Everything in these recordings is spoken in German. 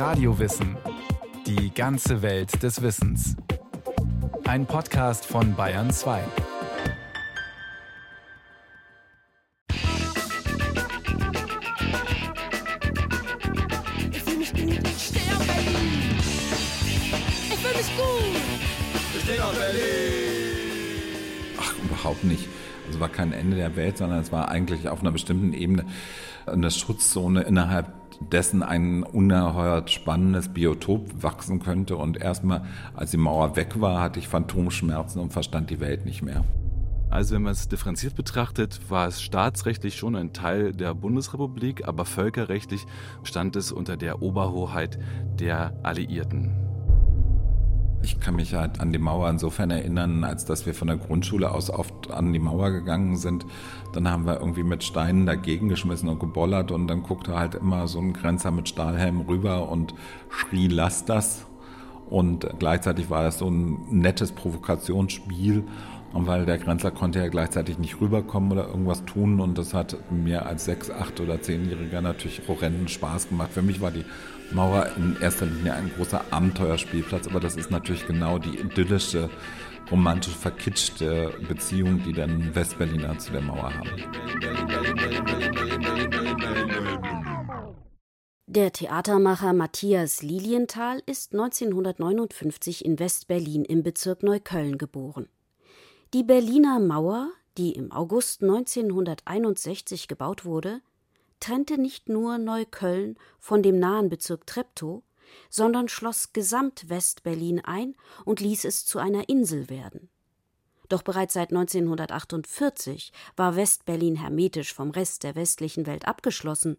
Radiowissen. Die ganze Welt des Wissens. Ein Podcast von Bayern 2. Ich fühle mich gut, ich stehe auf Berlin. Ich fühle mich gut. Ich stehe auf Berlin. Ach, überhaupt nicht. Also war kein Ende der Welt, sondern es war eigentlich auf einer bestimmten Ebene eine Schutzzone, innerhalb dessen ein unerheuert spannendes Biotop wachsen könnte. Und erstmal, als die Mauer weg war, hatte ich Phantomschmerzen und verstand die Welt nicht mehr. Also wenn man es differenziert betrachtet, war es staatsrechtlich schon ein Teil der Bundesrepublik, aber völkerrechtlich stand es unter der Oberhoheit der Alliierten. Ich kann mich halt an die Mauer insofern erinnern, als dass wir von der Grundschule aus oft an die Mauer gegangen sind. Dann haben wir irgendwie mit Steinen dagegen geschmissen und gebollert und dann guckte halt immer so ein Grenzer mit Stahlhelm rüber und schrie, lass das. Und gleichzeitig war das so ein nettes Provokationsspiel. Und weil der Grenzler konnte ja gleichzeitig nicht rüberkommen oder irgendwas tun und das hat mir als sechs, acht oder zehnjähriger natürlich horrenden Spaß gemacht. Für mich war die Mauer in erster Linie ein großer Abenteuerspielplatz, aber das ist natürlich genau die idyllische, romantisch verkitschte Beziehung, die dann Westberliner zu der Mauer haben. Der Theatermacher Matthias Lilienthal ist 1959 in Westberlin im Bezirk Neukölln geboren. Die Berliner Mauer, die im August 1961 gebaut wurde, trennte nicht nur Neukölln von dem nahen Bezirk Treptow, sondern schloss Gesamt-West-Berlin ein und ließ es zu einer Insel werden. Doch bereits seit 1948 war West-Berlin hermetisch vom Rest der westlichen Welt abgeschlossen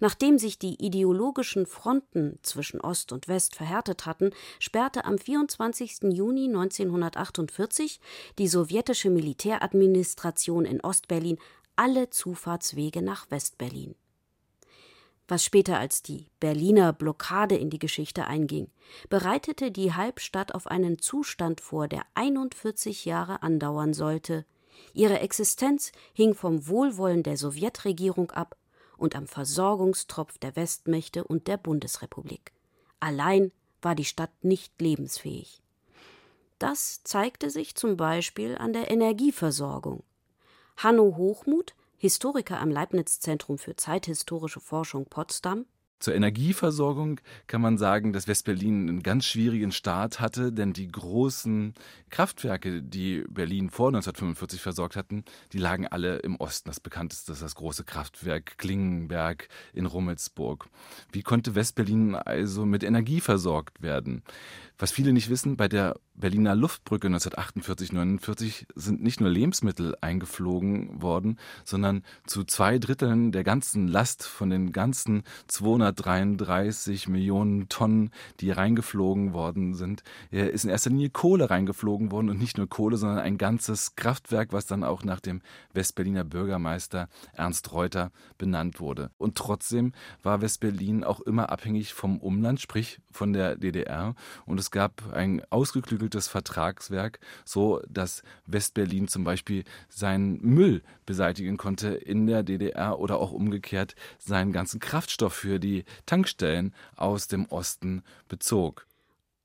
Nachdem sich die ideologischen Fronten zwischen Ost und West verhärtet hatten, sperrte am 24. Juni 1948 die sowjetische Militäradministration in Ostberlin alle Zufahrtswege nach Westberlin. Was später als die Berliner Blockade in die Geschichte einging, bereitete die Halbstadt auf einen Zustand vor, der 41 Jahre andauern sollte. Ihre Existenz hing vom Wohlwollen der Sowjetregierung ab und am Versorgungstropf der Westmächte und der Bundesrepublik. Allein war die Stadt nicht lebensfähig. Das zeigte sich zum Beispiel an der Energieversorgung. Hanno Hochmuth, Historiker am Leibniz Zentrum für zeithistorische Forschung Potsdam, zur Energieversorgung kann man sagen, dass Westberlin einen ganz schwierigen Start hatte, denn die großen Kraftwerke, die Berlin vor 1945 versorgt hatten, die lagen alle im Osten. Das bekannteste ist das große Kraftwerk Klingenberg in Rummelsburg. Wie konnte Westberlin also mit Energie versorgt werden? Was viele nicht wissen, bei der Berliner Luftbrücke 1948-49 sind nicht nur Lebensmittel eingeflogen worden, sondern zu zwei Dritteln der ganzen Last von den ganzen 233 Millionen Tonnen, die reingeflogen worden sind, ist in erster Linie Kohle reingeflogen worden und nicht nur Kohle, sondern ein ganzes Kraftwerk, was dann auch nach dem Westberliner Bürgermeister Ernst Reuter benannt wurde. Und trotzdem war Westberlin auch immer abhängig vom Umland, sprich von der DDR und es gab ein ausgeklügeltes Vertragswerk, so dass Westberlin zum Beispiel seinen Müll beseitigen konnte in der DDR oder auch umgekehrt seinen ganzen Kraftstoff für die Tankstellen aus dem Osten bezog.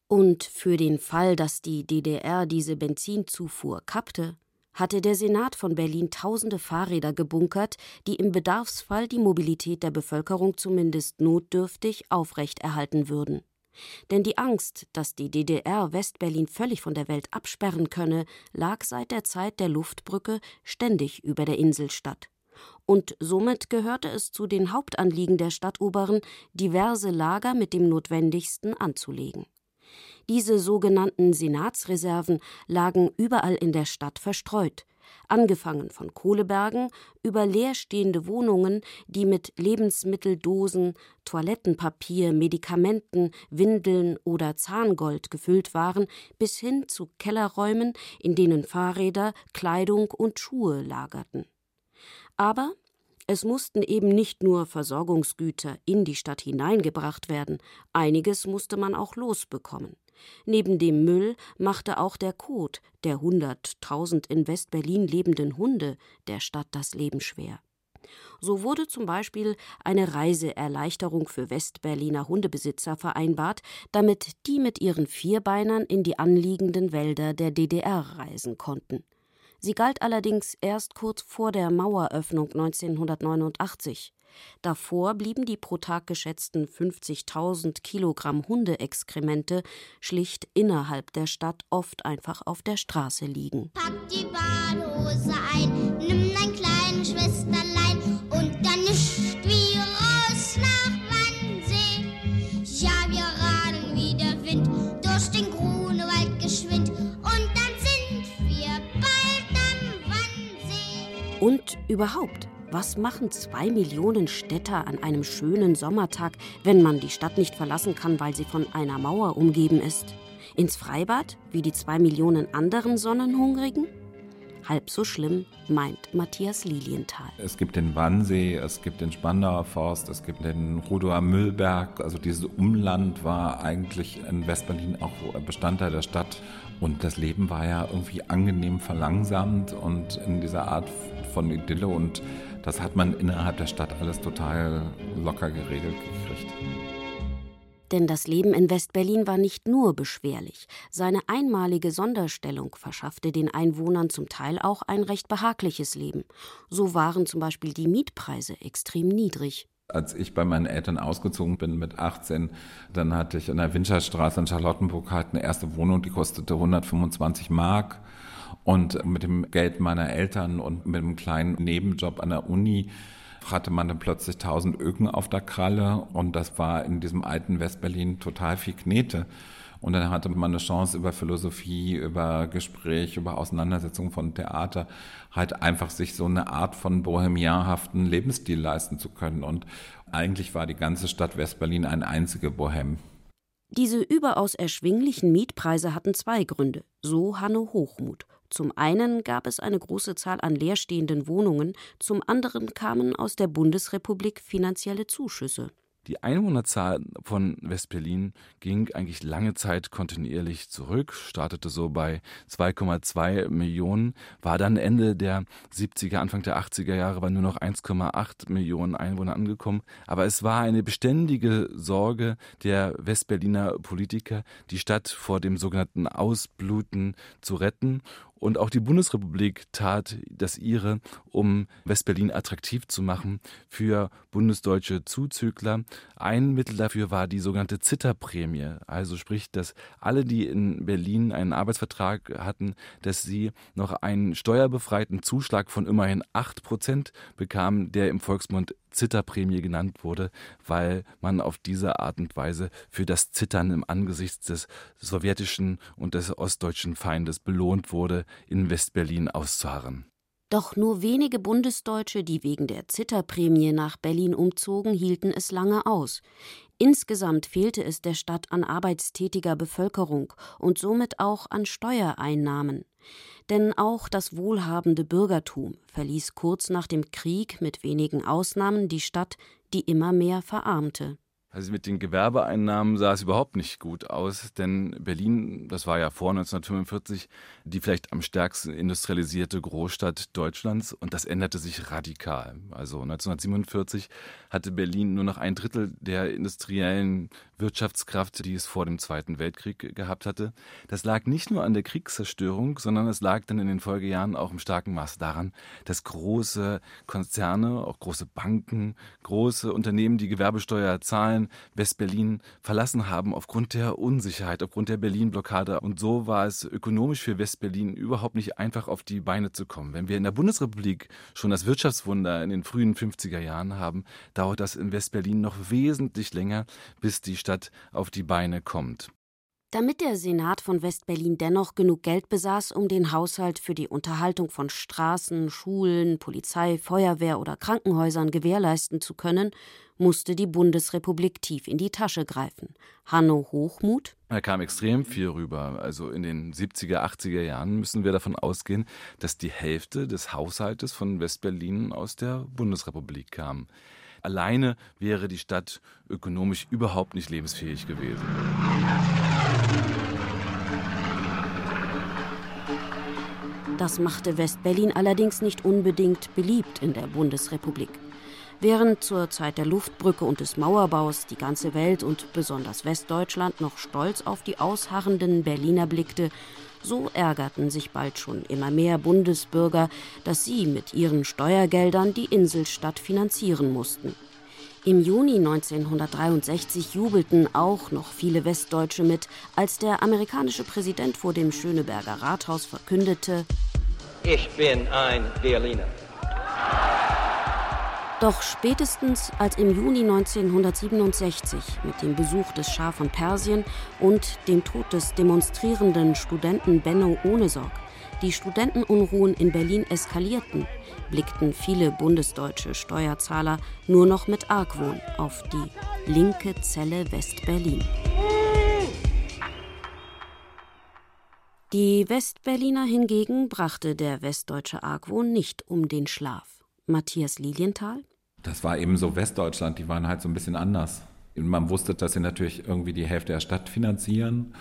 Und für den Fall, dass die DDR diese Benzinzufuhr kappte, hatte der Senat von Berlin tausende Fahrräder gebunkert, die im Bedarfsfall die Mobilität der Bevölkerung zumindest notdürftig aufrechterhalten würden. Denn die Angst, dass die DDR Westberlin völlig von der Welt absperren könne, lag seit der Zeit der Luftbrücke ständig über der Inselstadt. Und somit gehörte es zu den Hauptanliegen der Stadtoberen, diverse Lager mit dem Notwendigsten anzulegen. Diese sogenannten Senatsreserven lagen überall in der Stadt verstreut, angefangen von Kohlebergen über leerstehende Wohnungen, die mit Lebensmitteldosen, Toilettenpapier, Medikamenten, Windeln oder Zahngold gefüllt waren, bis hin zu Kellerräumen, in denen Fahrräder, Kleidung und Schuhe lagerten. Aber es mussten eben nicht nur Versorgungsgüter in die Stadt hineingebracht werden, einiges musste man auch losbekommen. Neben dem Müll machte auch der Kot der hunderttausend in West-Berlin lebenden Hunde der Stadt das Leben schwer. So wurde zum Beispiel eine Reiseerleichterung für Westberliner Hundebesitzer vereinbart, damit die mit ihren Vierbeinern in die anliegenden Wälder der DDR reisen konnten. Sie galt allerdings erst kurz vor der Maueröffnung 1989. Davor blieben die pro Tag geschätzten 50.000 Kilogramm Hundeexkremente schlicht innerhalb der Stadt oft einfach auf der Straße liegen. Pack die Badehose ein, nimm dein kleines Schwesterlein Und überhaupt, was machen zwei Millionen Städter an einem schönen Sommertag, wenn man die Stadt nicht verlassen kann, weil sie von einer Mauer umgeben ist? Ins Freibad, wie die zwei Millionen anderen Sonnenhungrigen? Halb so schlimm, meint Matthias Lilienthal. Es gibt den Wannsee, es gibt den Spandauer Forst, es gibt den Rudower Müllberg. Also dieses Umland war eigentlich in Westberlin auch Bestandteil der Stadt. Und das Leben war ja irgendwie angenehm verlangsamt und in dieser Art von Idylle und das hat man innerhalb der Stadt alles total locker geregelt gekriegt. Denn das Leben in Westberlin war nicht nur beschwerlich. Seine einmalige Sonderstellung verschaffte den Einwohnern zum Teil auch ein recht behagliches Leben. So waren zum Beispiel die Mietpreise extrem niedrig. Als ich bei meinen Eltern ausgezogen bin mit 18, dann hatte ich in der Winterstraße in Charlottenburg halt eine erste Wohnung, die kostete 125 Mark. Und mit dem Geld meiner Eltern und mit einem kleinen Nebenjob an der Uni hatte man dann plötzlich 1000 Öken auf der Kralle und das war in diesem alten Westberlin total viel Knete. Und dann hatte man eine Chance über Philosophie, über Gespräch, über Auseinandersetzung von Theater, halt einfach sich so eine Art von bohemianhaften Lebensstil leisten zu können. Und eigentlich war die ganze Stadt Westberlin ein einzige Bohem. Diese überaus erschwinglichen Mietpreise hatten zwei Gründe, so Hanno Hochmut. Zum einen gab es eine große Zahl an leerstehenden Wohnungen, zum anderen kamen aus der Bundesrepublik finanzielle Zuschüsse. Die Einwohnerzahl von Westberlin ging eigentlich lange Zeit kontinuierlich zurück, startete so bei 2,2 Millionen, war dann Ende der 70er, Anfang der 80er Jahre bei nur noch 1,8 Millionen Einwohner angekommen. Aber es war eine beständige Sorge der Westberliner Politiker, die Stadt vor dem sogenannten Ausbluten zu retten und auch die Bundesrepublik tat das ihre, um Westberlin attraktiv zu machen für bundesdeutsche Zuzügler. Ein Mittel dafür war die sogenannte Zitterprämie. Also sprich, dass alle, die in Berlin einen Arbeitsvertrag hatten, dass sie noch einen steuerbefreiten Zuschlag von immerhin acht Prozent bekamen, der im Volksmund Zitterprämie genannt wurde, weil man auf diese Art und Weise für das Zittern im Angesicht des sowjetischen und des ostdeutschen Feindes belohnt wurde, in Westberlin auszuharren. Doch nur wenige Bundesdeutsche, die wegen der Zitterprämie nach Berlin umzogen, hielten es lange aus. Insgesamt fehlte es der Stadt an arbeitstätiger Bevölkerung und somit auch an Steuereinnahmen. Denn auch das wohlhabende Bürgertum verließ kurz nach dem Krieg mit wenigen Ausnahmen die Stadt, die immer mehr verarmte. Also mit den Gewerbeeinnahmen sah es überhaupt nicht gut aus, denn Berlin, das war ja vor 1945 die vielleicht am stärksten industrialisierte Großstadt Deutschlands und das änderte sich radikal. Also 1947 hatte Berlin nur noch ein Drittel der industriellen Wirtschaftskraft, die es vor dem Zweiten Weltkrieg gehabt hatte. Das lag nicht nur an der Kriegszerstörung, sondern es lag dann in den Folgejahren auch im starken Maß daran, dass große Konzerne, auch große Banken, große Unternehmen, die Gewerbesteuer zahlen, Zahlen Westberlin verlassen haben aufgrund der Unsicherheit, aufgrund der Berlin-Blockade. Und so war es ökonomisch für Westberlin überhaupt nicht einfach auf die Beine zu kommen. Wenn wir in der Bundesrepublik schon das Wirtschaftswunder in den frühen 50er Jahren haben, dauert das in Westberlin noch wesentlich länger, bis die Stadt auf die Beine kommt. Damit der Senat von Westberlin dennoch genug Geld besaß, um den Haushalt für die Unterhaltung von Straßen, Schulen, Polizei, Feuerwehr oder Krankenhäusern gewährleisten zu können, musste die Bundesrepublik tief in die Tasche greifen. Hanno Hochmut. Da kam extrem viel rüber. Also in den 70er, 80er Jahren müssen wir davon ausgehen, dass die Hälfte des Haushaltes von Westberlin aus der Bundesrepublik kam. Alleine wäre die Stadt ökonomisch überhaupt nicht lebensfähig gewesen. Das machte Westberlin allerdings nicht unbedingt beliebt in der Bundesrepublik. Während zur Zeit der Luftbrücke und des Mauerbaus die ganze Welt und besonders Westdeutschland noch stolz auf die ausharrenden Berliner blickte, so ärgerten sich bald schon immer mehr Bundesbürger, dass sie mit ihren Steuergeldern die Inselstadt finanzieren mussten. Im Juni 1963 jubelten auch noch viele Westdeutsche mit, als der amerikanische Präsident vor dem Schöneberger Rathaus verkündete: Ich bin ein Berliner. Doch spätestens als im Juni 1967 mit dem Besuch des Schah von Persien und dem Tod des demonstrierenden Studenten Benno Ohnesorg die Studentenunruhen in Berlin eskalierten, blickten viele bundesdeutsche Steuerzahler nur noch mit Argwohn auf die linke Zelle West-Berlin. Die Westberliner hingegen brachte der westdeutsche Argwohn nicht um den Schlaf. Matthias Lilienthal? Das war eben so Westdeutschland, die waren halt so ein bisschen anders. Man wusste, dass sie natürlich irgendwie die Hälfte der Stadt finanzieren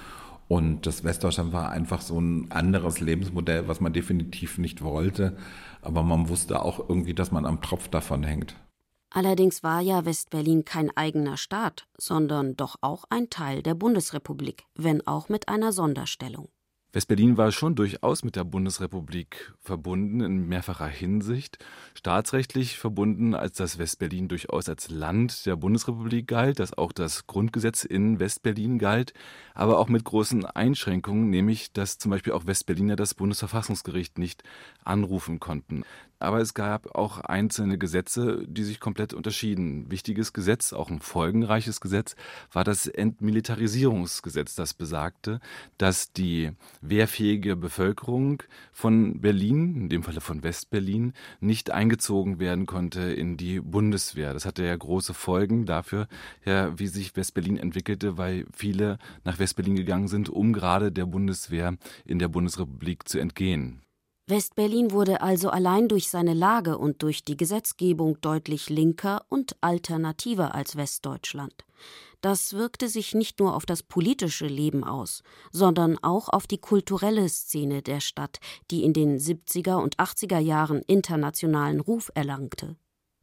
und das Westdeutschland war einfach so ein anderes Lebensmodell, was man definitiv nicht wollte. Aber man wusste auch irgendwie, dass man am Tropf davon hängt. Allerdings war ja Westberlin kein eigener Staat, sondern doch auch ein Teil der Bundesrepublik, wenn auch mit einer Sonderstellung. Westberlin war schon durchaus mit der Bundesrepublik verbunden in mehrfacher Hinsicht. Staatsrechtlich verbunden, als das Westberlin durchaus als Land der Bundesrepublik galt, dass auch das Grundgesetz in Westberlin galt, aber auch mit großen Einschränkungen, nämlich dass zum Beispiel auch Westberliner das Bundesverfassungsgericht nicht anrufen konnten. Aber es gab auch einzelne Gesetze, die sich komplett unterschieden. Wichtiges Gesetz, auch ein folgenreiches Gesetz, war das Entmilitarisierungsgesetz, das besagte, dass die wehrfähige Bevölkerung von Berlin, in dem Falle von Westberlin, nicht eingezogen werden konnte in die Bundeswehr. Das hatte ja große Folgen dafür, ja, wie sich Westberlin entwickelte, weil viele nach Westberlin gegangen sind, um gerade der Bundeswehr in der Bundesrepublik zu entgehen. Westberlin wurde also allein durch seine Lage und durch die Gesetzgebung deutlich linker und alternativer als Westdeutschland. Das wirkte sich nicht nur auf das politische Leben aus, sondern auch auf die kulturelle Szene der Stadt, die in den 70er und 80er Jahren internationalen Ruf erlangte.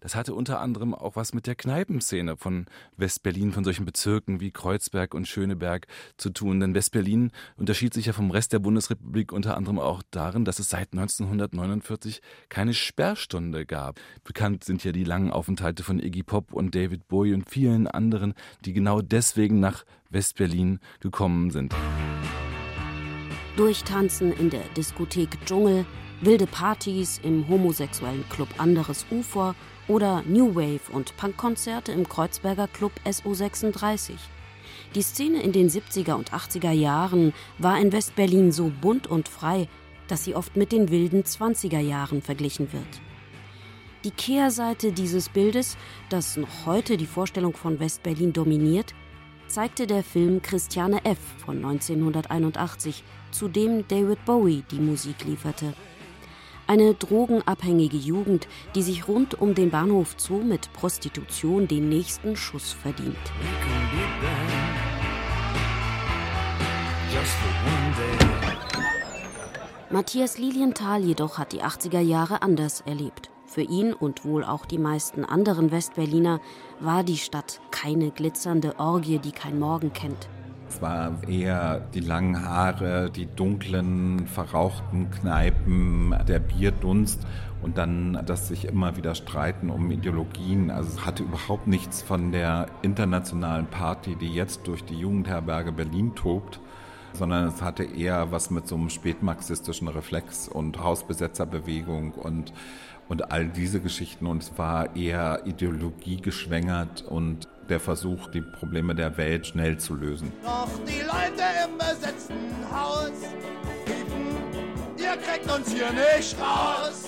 Das hatte unter anderem auch was mit der Kneipenszene von Westberlin, von solchen Bezirken wie Kreuzberg und Schöneberg zu tun. Denn Westberlin unterschied sich ja vom Rest der Bundesrepublik unter anderem auch darin, dass es seit 1949 keine Sperrstunde gab. Bekannt sind ja die langen Aufenthalte von Iggy Pop und David Bowie und vielen anderen, die genau deswegen nach Westberlin gekommen sind. Durchtanzen in der Diskothek Dschungel, wilde Partys im homosexuellen Club Anderes Ufer oder New Wave und Punkkonzerte im Kreuzberger Club SO36. Die Szene in den 70er und 80er Jahren war in Westberlin so bunt und frei, dass sie oft mit den wilden 20er Jahren verglichen wird. Die Kehrseite dieses Bildes, das noch heute die Vorstellung von Westberlin dominiert, zeigte der Film Christiane F. von 1981, zu dem David Bowie die Musik lieferte. Eine drogenabhängige Jugend, die sich rund um den Bahnhof Zoo mit Prostitution den nächsten Schuss verdient. Matthias Lilienthal jedoch hat die 80er Jahre anders erlebt. Für ihn und wohl auch die meisten anderen Westberliner war die Stadt keine glitzernde Orgie, die kein Morgen kennt. Es war eher die langen Haare, die dunklen, verrauchten Kneipen, der Bierdunst und dann das sich immer wieder streiten um Ideologien. Also es hatte überhaupt nichts von der internationalen Party, die jetzt durch die Jugendherberge Berlin tobt, sondern es hatte eher was mit so einem spätmarxistischen Reflex und Hausbesetzerbewegung und und all diese Geschichten. Und es war eher ideologiegeschwängert und der Versuch, die Probleme der Welt schnell zu lösen. Doch die Leute im besetzten Haus riefen, ihr kriegt uns hier nicht raus.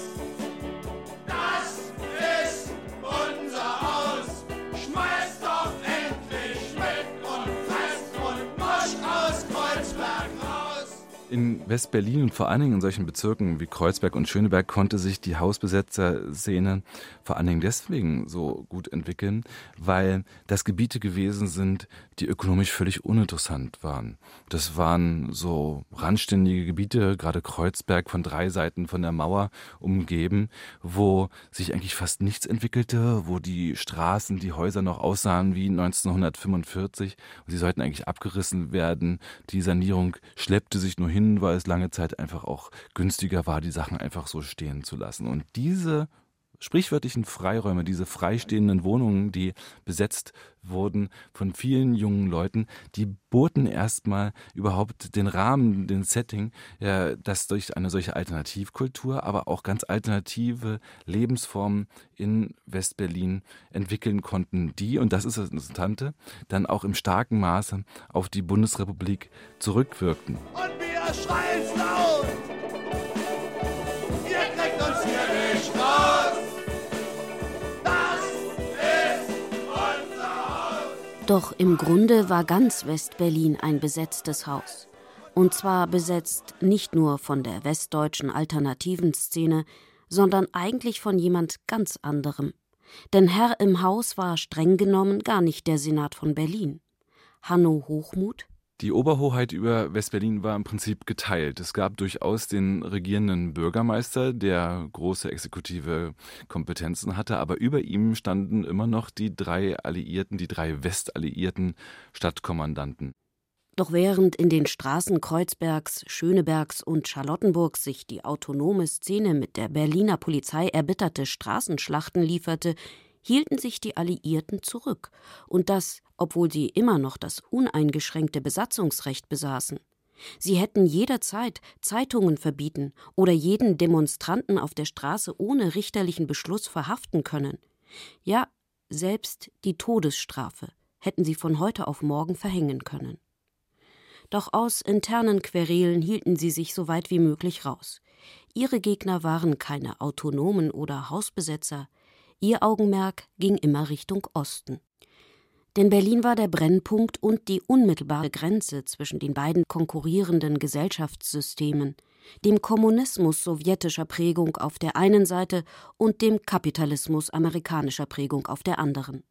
In West-Berlin und vor allen Dingen in solchen Bezirken wie Kreuzberg und Schöneberg konnte sich die Hausbesetzerszene vor allen Dingen deswegen so gut entwickeln, weil das Gebiete gewesen sind, die ökonomisch völlig uninteressant waren. Das waren so randständige Gebiete, gerade Kreuzberg von drei Seiten von der Mauer umgeben, wo sich eigentlich fast nichts entwickelte, wo die Straßen, die Häuser noch aussahen wie 1945 und sie sollten eigentlich abgerissen werden. Die Sanierung schleppte sich nur hin hin, weil es lange Zeit einfach auch günstiger war, die Sachen einfach so stehen zu lassen. Und diese sprichwörtlichen Freiräume, diese freistehenden Wohnungen, die besetzt wurden von vielen jungen Leuten, die boten erstmal überhaupt den Rahmen, den Setting, ja, dass durch eine solche Alternativkultur, aber auch ganz alternative Lebensformen in Westberlin entwickeln konnten, die, und das ist das Interessante, dann auch im starken Maße auf die Bundesrepublik zurückwirkten. Und wir schreien's laut! Ihr kriegt uns hier nicht raus! Das ist unser Haus! Doch im Grunde war ganz Westberlin ein besetztes Haus. Und zwar besetzt nicht nur von der westdeutschen alternativen Szene, sondern eigentlich von jemand ganz anderem. Denn Herr im Haus war streng genommen gar nicht der Senat von Berlin. Hanno Hochmuth, die Oberhoheit über Westberlin war im Prinzip geteilt. Es gab durchaus den regierenden Bürgermeister, der große exekutive Kompetenzen hatte, aber über ihm standen immer noch die drei Alliierten, die drei Westalliierten Stadtkommandanten. Doch während in den Straßen Kreuzbergs, Schönebergs und Charlottenburgs sich die autonome Szene mit der Berliner Polizei erbitterte Straßenschlachten lieferte, hielten sich die Alliierten zurück, und das, obwohl sie immer noch das uneingeschränkte Besatzungsrecht besaßen. Sie hätten jederzeit Zeitungen verbieten oder jeden Demonstranten auf der Straße ohne richterlichen Beschluss verhaften können. Ja, selbst die Todesstrafe hätten sie von heute auf morgen verhängen können. Doch aus internen Querelen hielten sie sich so weit wie möglich raus. Ihre Gegner waren keine Autonomen oder Hausbesetzer, Ihr Augenmerk ging immer Richtung Osten. Denn Berlin war der Brennpunkt und die unmittelbare Grenze zwischen den beiden konkurrierenden Gesellschaftssystemen, dem Kommunismus sowjetischer Prägung auf der einen Seite und dem Kapitalismus amerikanischer Prägung auf der anderen.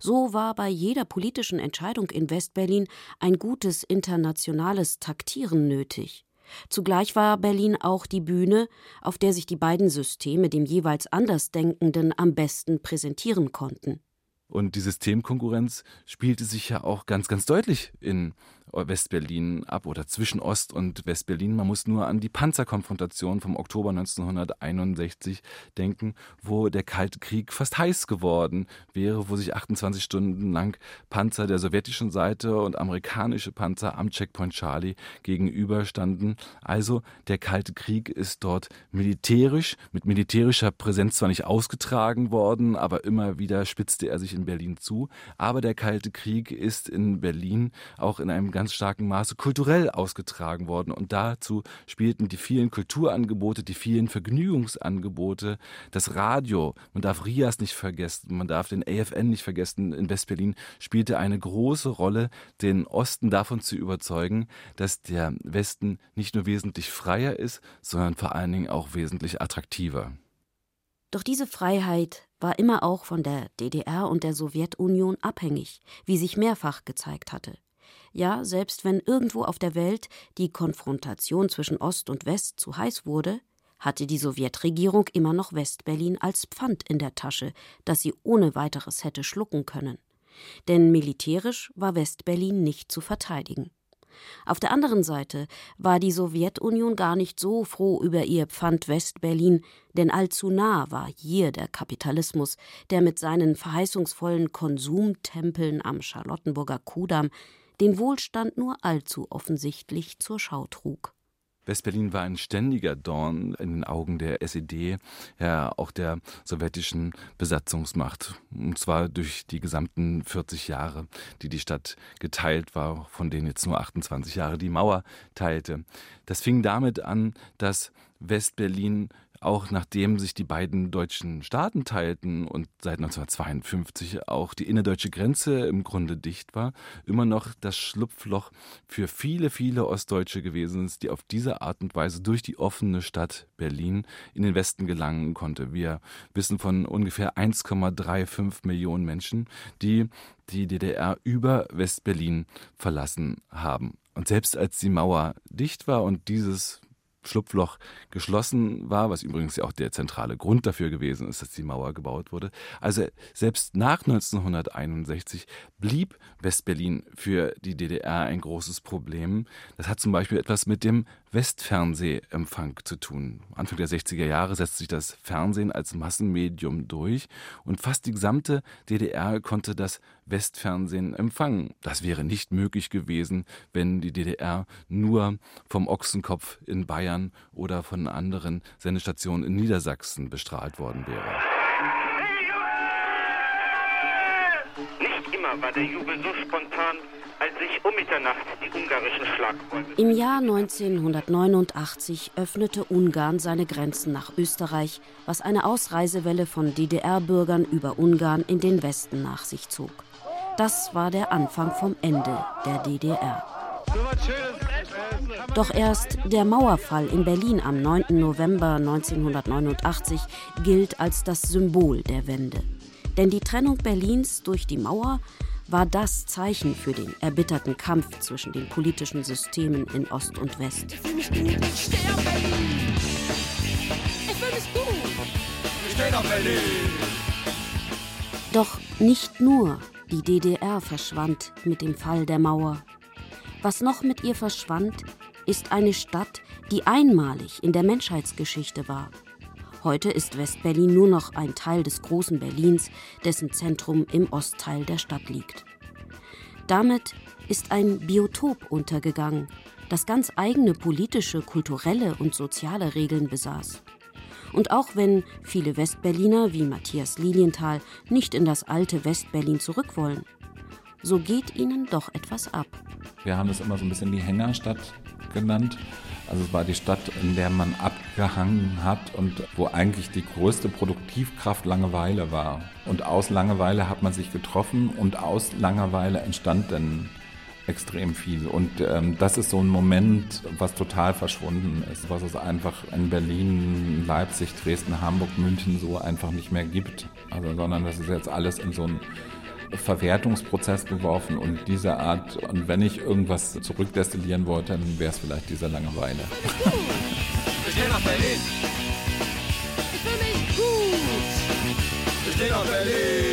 So war bei jeder politischen Entscheidung in Westberlin ein gutes internationales Taktieren nötig. Zugleich war Berlin auch die Bühne, auf der sich die beiden Systeme dem jeweils Andersdenkenden am besten präsentieren konnten. Und die Systemkonkurrenz spielte sich ja auch ganz, ganz deutlich in Westberlin ab oder zwischen Ost- und Westberlin. Man muss nur an die Panzerkonfrontation vom Oktober 1961 denken, wo der Kalte Krieg fast heiß geworden wäre, wo sich 28 Stunden lang Panzer der sowjetischen Seite und amerikanische Panzer am Checkpoint Charlie gegenüberstanden. Also der Kalte Krieg ist dort militärisch, mit militärischer Präsenz zwar nicht ausgetragen worden, aber immer wieder spitzte er sich in Berlin zu. Aber der Kalte Krieg ist in Berlin auch in einem ganz starken Maße kulturell ausgetragen worden. Und dazu spielten die vielen Kulturangebote, die vielen Vergnügungsangebote, das Radio, man darf Rias nicht vergessen, man darf den AFN nicht vergessen, in Westberlin spielte eine große Rolle, den Osten davon zu überzeugen, dass der Westen nicht nur wesentlich freier ist, sondern vor allen Dingen auch wesentlich attraktiver. Doch diese Freiheit war immer auch von der DDR und der Sowjetunion abhängig, wie sich mehrfach gezeigt hatte. Ja, selbst wenn irgendwo auf der Welt die Konfrontation zwischen Ost und West zu heiß wurde, hatte die Sowjetregierung immer noch Westberlin als Pfand in der Tasche, das sie ohne weiteres hätte schlucken können. Denn militärisch war Westberlin nicht zu verteidigen. Auf der anderen Seite war die Sowjetunion gar nicht so froh über ihr Pfand Westberlin, denn allzu nah war hier der Kapitalismus, der mit seinen verheißungsvollen Konsumtempeln am Charlottenburger Kudamm den Wohlstand nur allzu offensichtlich zur Schau trug. Westberlin war ein ständiger Dorn in den Augen der SED, ja auch der sowjetischen Besatzungsmacht. Und zwar durch die gesamten 40 Jahre, die die Stadt geteilt war, von denen jetzt nur 28 Jahre die Mauer teilte. Das fing damit an, dass Westberlin auch nachdem sich die beiden deutschen Staaten teilten und seit 1952 auch die innerdeutsche Grenze im Grunde dicht war, immer noch das Schlupfloch für viele, viele Ostdeutsche gewesen ist, die auf diese Art und Weise durch die offene Stadt Berlin in den Westen gelangen konnte. Wir wissen von ungefähr 1,35 Millionen Menschen, die die DDR über Westberlin verlassen haben. Und selbst als die Mauer dicht war und dieses Schlupfloch geschlossen war, was übrigens ja auch der zentrale Grund dafür gewesen ist, dass die Mauer gebaut wurde. Also selbst nach 1961 blieb Westberlin für die DDR ein großes Problem. Das hat zum Beispiel etwas mit dem Westfernsehempfang zu tun. Anfang der 60er Jahre setzt sich das Fernsehen als Massenmedium durch und fast die gesamte DDR konnte das Westfernsehen empfangen. Das wäre nicht möglich gewesen, wenn die DDR nur vom Ochsenkopf in Bayern oder von anderen Sendestationen in Niedersachsen bestrahlt worden wäre. Nicht immer war der Jubel so spontan als sich um Mitternacht die ungarischen Schlagräume. Im Jahr 1989 öffnete Ungarn seine Grenzen nach Österreich, was eine Ausreisewelle von DDR-Bürgern über Ungarn in den Westen nach sich zog. Das war der Anfang vom Ende der DDR. Doch erst der Mauerfall in Berlin am 9. November 1989 gilt als das Symbol der Wende. Denn die Trennung Berlins durch die Mauer war das Zeichen für den erbitterten Kampf zwischen den politischen Systemen in Ost und West. Ich fühle mich gut. Ich stehe auf Berlin. Doch nicht nur die DDR verschwand mit dem Fall der Mauer. Was noch mit ihr verschwand, ist eine Stadt, die einmalig in der Menschheitsgeschichte war. Heute ist Westberlin nur noch ein Teil des großen Berlins, dessen Zentrum im Ostteil der Stadt liegt. Damit ist ein Biotop untergegangen, das ganz eigene politische, kulturelle und soziale Regeln besaß. Und auch wenn viele Westberliner wie Matthias Lilienthal nicht in das alte Westberlin zurück wollen, so geht ihnen doch etwas ab. Wir haben es immer so ein bisschen die Hängerstadt genannt. Also es war die Stadt, in der man abgehangen hat und wo eigentlich die größte Produktivkraft Langeweile war. Und aus Langeweile hat man sich getroffen und aus Langeweile entstand dann extrem viel. Und ähm, das ist so ein Moment, was total verschwunden ist, was es einfach in Berlin, Leipzig, Dresden, Hamburg, München so einfach nicht mehr gibt. Also, sondern das ist jetzt alles in so ein Verwertungsprozess geworfen und diese Art, und wenn ich irgendwas zurückdestillieren wollte, dann wäre es vielleicht diese Langeweile. Wir stehen auf Berlin. Ich fühle mich gut. Wir stehen auf Berlin.